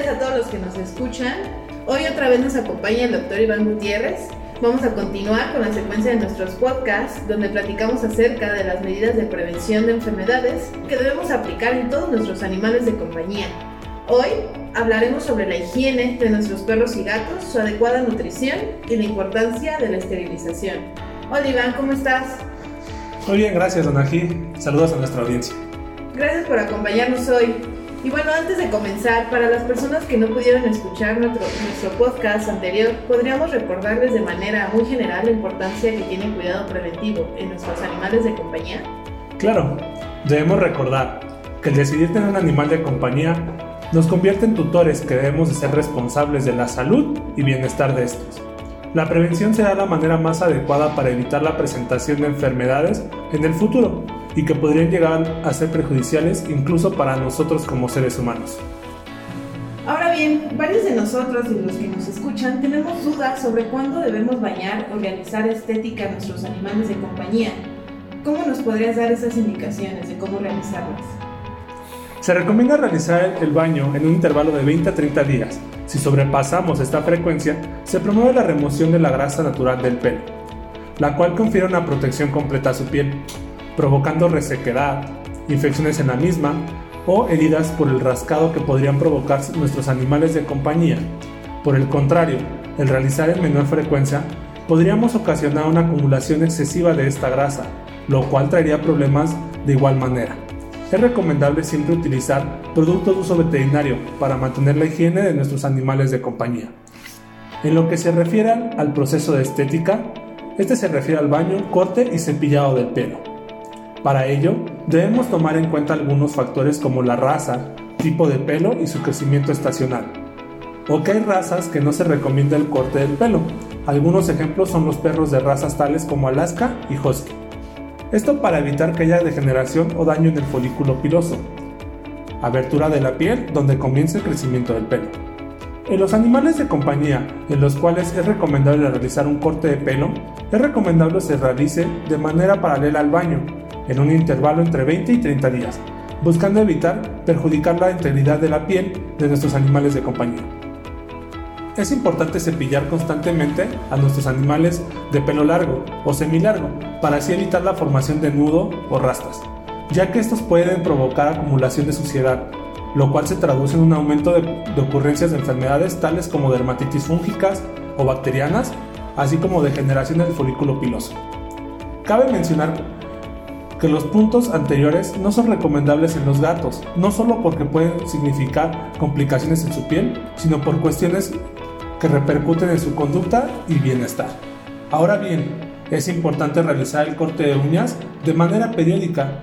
todos los que nos escuchan. Hoy otra vez nos acompaña el doctor Iván Gutiérrez. Vamos a continuar con la secuencia de nuestros podcasts donde platicamos acerca de las medidas de prevención de enfermedades que debemos aplicar en todos nuestros animales de compañía. Hoy hablaremos sobre la higiene de nuestros perros y gatos, su adecuada nutrición y la importancia de la esterilización. Hola Iván, ¿cómo estás? Muy bien, gracias Donají. Saludos a nuestra audiencia. Gracias por acompañarnos hoy. Y bueno, antes de comenzar, para las personas que no pudieron escuchar nuestro, nuestro podcast anterior, podríamos recordarles de manera muy general la importancia que tiene el cuidado preventivo en nuestros animales de compañía. Claro, debemos recordar que el decidir tener un animal de compañía nos convierte en tutores que debemos de ser responsables de la salud y bienestar de estos. La prevención será la manera más adecuada para evitar la presentación de enfermedades en el futuro y que podrían llegar a ser perjudiciales incluso para nosotros como seres humanos. Ahora bien, varios de nosotros y los que nos escuchan tenemos dudas sobre cuándo debemos bañar o realizar estética a nuestros animales de compañía. ¿Cómo nos podrías dar esas indicaciones de cómo realizarlas? Se recomienda realizar el baño en un intervalo de 20 a 30 días. Si sobrepasamos esta frecuencia, se promueve la remoción de la grasa natural del pelo, la cual confiere una protección completa a su piel, provocando resequedad, infecciones en la misma o heridas por el rascado que podrían provocar nuestros animales de compañía. Por el contrario, el realizar en menor frecuencia podríamos ocasionar una acumulación excesiva de esta grasa, lo cual traería problemas de igual manera. Es recomendable siempre utilizar productos de uso veterinario para mantener la higiene de nuestros animales de compañía. En lo que se refiere al proceso de estética, este se refiere al baño, corte y cepillado del pelo. Para ello, debemos tomar en cuenta algunos factores como la raza, tipo de pelo y su crecimiento estacional. O que hay razas que no se recomienda el corte del pelo. Algunos ejemplos son los perros de razas tales como Alaska y Husky. Esto para evitar que haya degeneración o daño en el folículo piloso. Abertura de la piel donde comienza el crecimiento del pelo. En los animales de compañía en los cuales es recomendable realizar un corte de pelo, es recomendable que se realice de manera paralela al baño, en un intervalo entre 20 y 30 días, buscando evitar perjudicar la integridad de la piel de nuestros animales de compañía. Es importante cepillar constantemente a nuestros animales de pelo largo o semilargo para así evitar la formación de nudo o rastras, ya que estos pueden provocar acumulación de suciedad, lo cual se traduce en un aumento de, de ocurrencias de enfermedades tales como dermatitis fúngicas o bacterianas, así como degeneración del folículo piloso. Cabe mencionar que los puntos anteriores no son recomendables en los gatos, no solo porque pueden significar complicaciones en su piel, sino por cuestiones que repercuten en su conducta y bienestar. Ahora bien, es importante realizar el corte de uñas de manera periódica.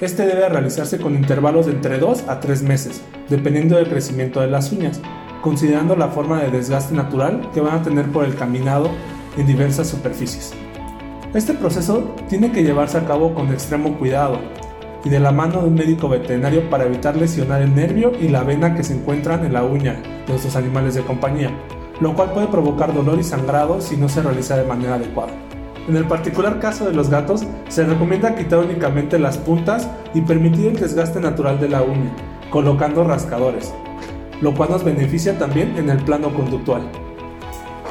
Este debe realizarse con intervalos de entre 2 a 3 meses, dependiendo del crecimiento de las uñas, considerando la forma de desgaste natural que van a tener por el caminado en diversas superficies. Este proceso tiene que llevarse a cabo con extremo cuidado y de la mano de un médico veterinario para evitar lesionar el nervio y la vena que se encuentran en la uña de nuestros animales de compañía, lo cual puede provocar dolor y sangrado si no se realiza de manera adecuada. En el particular caso de los gatos, se recomienda quitar únicamente las puntas y permitir el desgaste natural de la uña, colocando rascadores, lo cual nos beneficia también en el plano conductual.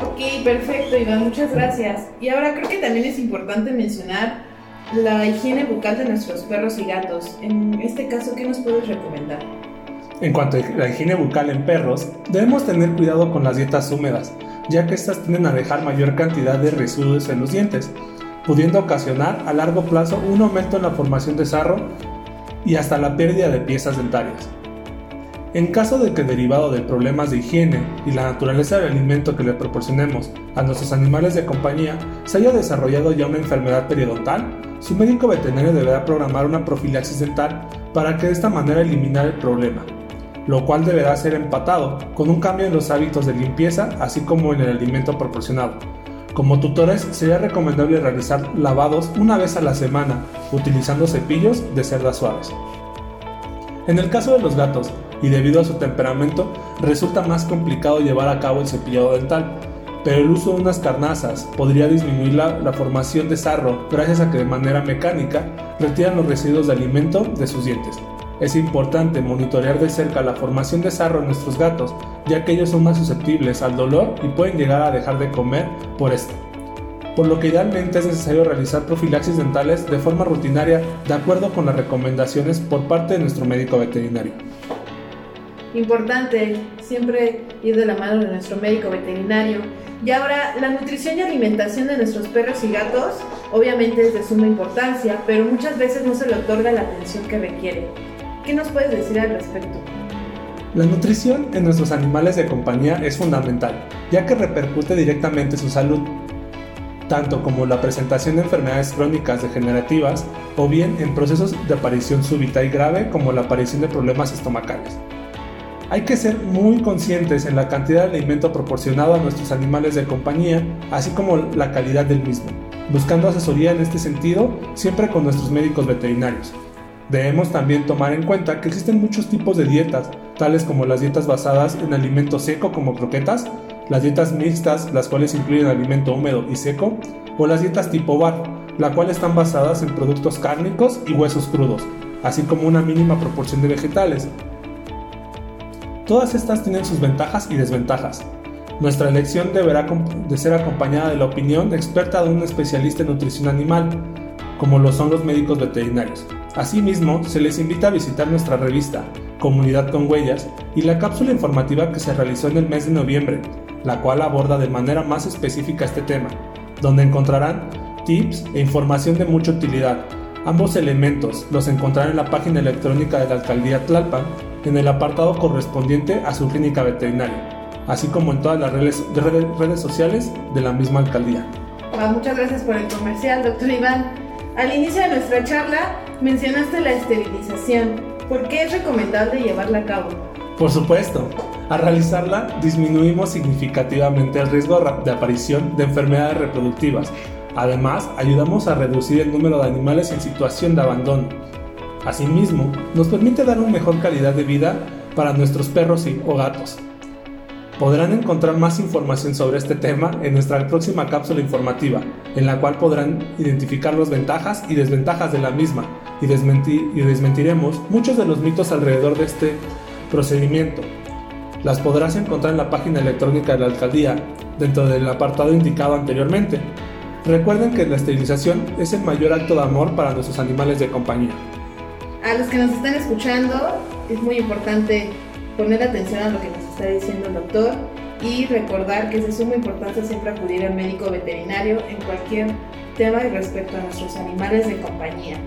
Ok, perfecto, Iván, muchas gracias. Y ahora creo que también es importante mencionar la higiene bucal de nuestros perros y gatos. En este caso, ¿qué nos puedes recomendar? En cuanto a la higiene bucal en perros, debemos tener cuidado con las dietas húmedas, ya que estas tienden a dejar mayor cantidad de residuos en los dientes, pudiendo ocasionar a largo plazo un aumento en la formación de sarro y hasta la pérdida de piezas dentarias. En caso de que derivado de problemas de higiene y la naturaleza del alimento que le proporcionemos a nuestros animales de compañía se haya desarrollado ya una enfermedad periodontal, su médico veterinario deberá programar una profilaxis dental para que de esta manera eliminar el problema, lo cual deberá ser empatado con un cambio en los hábitos de limpieza así como en el alimento proporcionado. Como tutores sería recomendable realizar lavados una vez a la semana utilizando cepillos de cerdas suaves. En el caso de los gatos, y debido a su temperamento, resulta más complicado llevar a cabo el cepillado dental, pero el uso de unas carnazas podría disminuir la, la, formación de sarro gracias a que de manera mecánica retiran los residuos de alimento de sus dientes. Es importante monitorear de cerca la formación de sarro en nuestros gatos, ya que ellos son más susceptibles al dolor y pueden llegar a dejar de comer por esto. Por lo que idealmente es necesario realizar profilaxis dentales de forma rutinaria de acuerdo con las recomendaciones por parte de nuestro médico veterinario. Importante siempre ir de la mano de nuestro médico veterinario. Y ahora, la nutrición y alimentación de nuestros perros y gatos obviamente es de suma importancia, pero muchas veces no se le otorga la atención que requiere. ¿Qué nos puedes decir al respecto? La nutrición en nuestros animales de compañía es fundamental, ya que repercute directamente su salud, tanto como la presentación de enfermedades crónicas degenerativas o bien en procesos de aparición súbita y grave como la aparición de problemas estomacales. Hay que ser muy conscientes en la cantidad de alimento proporcionado a nuestros animales de compañía, así como la calidad del mismo, buscando asesoría en este sentido siempre con nuestros médicos veterinarios, Debemos también tomar en cuenta que existen muchos tipos de dietas, tales como las dietas basadas en alimento seco como croquetas, las dietas mixtas, las cuales incluyen alimento húmedo y seco, o las dietas tipo bar, las cuales están basadas en productos cárnicos y huesos crudos, así como una mínima proporción de vegetales. Todas estas tienen sus ventajas y desventajas. Nuestra elección deberá de ser acompañada de la opinión experta de un especialista en nutrición animal, como lo son los médicos veterinarios. Asimismo, se les invita a visitar nuestra revista, Comunidad con Huellas, y la cápsula informativa que se realizó en el mes de noviembre, la cual aborda de manera más específica este tema, donde encontrarán tips e información de mucha utilidad. Ambos elementos los encontrarán en la página electrónica de la Alcaldía Tlalpan, en el apartado correspondiente a su clínica veterinaria, así como en todas las redes, sociales de la misma alcaldía. Ah, muchas gracias por el comercial, doctor Iván. Al inicio de nuestra charla mencionaste la esterilización. ¿Por qué es recomendable llevarla a cabo? Por supuesto, al realizarla disminuimos significativamente el riesgo de aparición de enfermedades reproductivas. Además, ayudamos a reducir el número de animales en situación de abandono. Asimismo, nos permite dar una mejor calidad de vida para nuestros perros y, o gatos. Podrán encontrar más información sobre este tema en nuestra próxima cápsula informativa, en la cual podrán identificar las ventajas y desventajas de la misma y, y desmentiremos muchos de los mitos alrededor de este procedimiento. Las podrás encontrar en la página electrónica de la alcaldía, dentro del apartado indicado anteriormente. Recuerden que la esterilización es el mayor acto de amor para nuestros animales de compañía. A los que nos están escuchando, es muy importante poner atención a lo que nos está diciendo el doctor y recordar que es de suma importancia siempre acudir al médico veterinario en cualquier tema respecto a nuestros animales de compañía.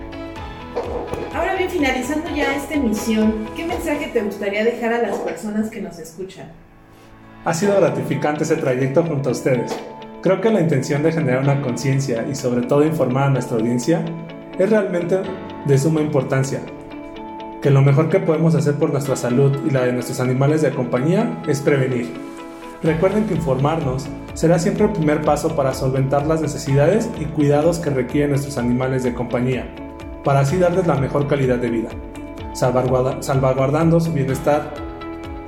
Ahora bien, finalizando ya esta emisión, ¿qué mensaje te gustaría dejar a las personas que nos escuchan? Ha sido gratificante ese trayecto junto a ustedes. Creo que la intención de generar una conciencia y sobre todo informar a nuestra audiencia es realmente de suma importancia, que lo mejor que podemos hacer por nuestra salud y la de nuestros animales de compañía es prevenir. Recuerden que informarnos será siempre el primer paso para solventar las necesidades y cuidados que requieren nuestros animales de compañía, para así darles la mejor calidad de vida, salvaguardando su bienestar,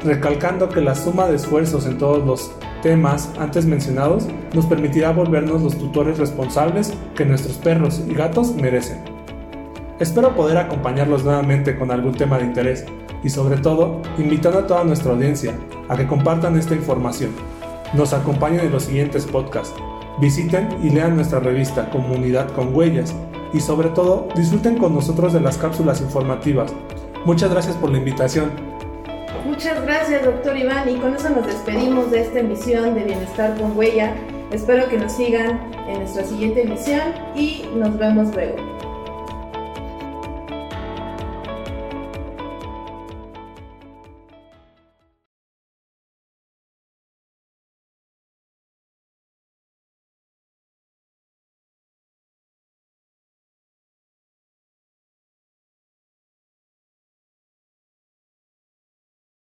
recalcando que la suma de esfuerzos en todos los temas antes mencionados nos permitirá volvernos los tutores responsables que nuestros perros y gatos merecen. Espero poder acompañarlos nuevamente con algún tema de interés y sobre todo invitando a toda nuestra audiencia a que compartan esta información. Nos acompañen en los siguientes podcasts. Visiten y lean nuestra revista Comunidad con Huellas y sobre todo disfruten con nosotros de las cápsulas informativas. Muchas gracias por la invitación. Muchas gracias, doctor Iván, y con eso nos despedimos de esta emisión de Bienestar con Huella. Espero que nos sigan en nuestra siguiente emisión y nos vemos luego.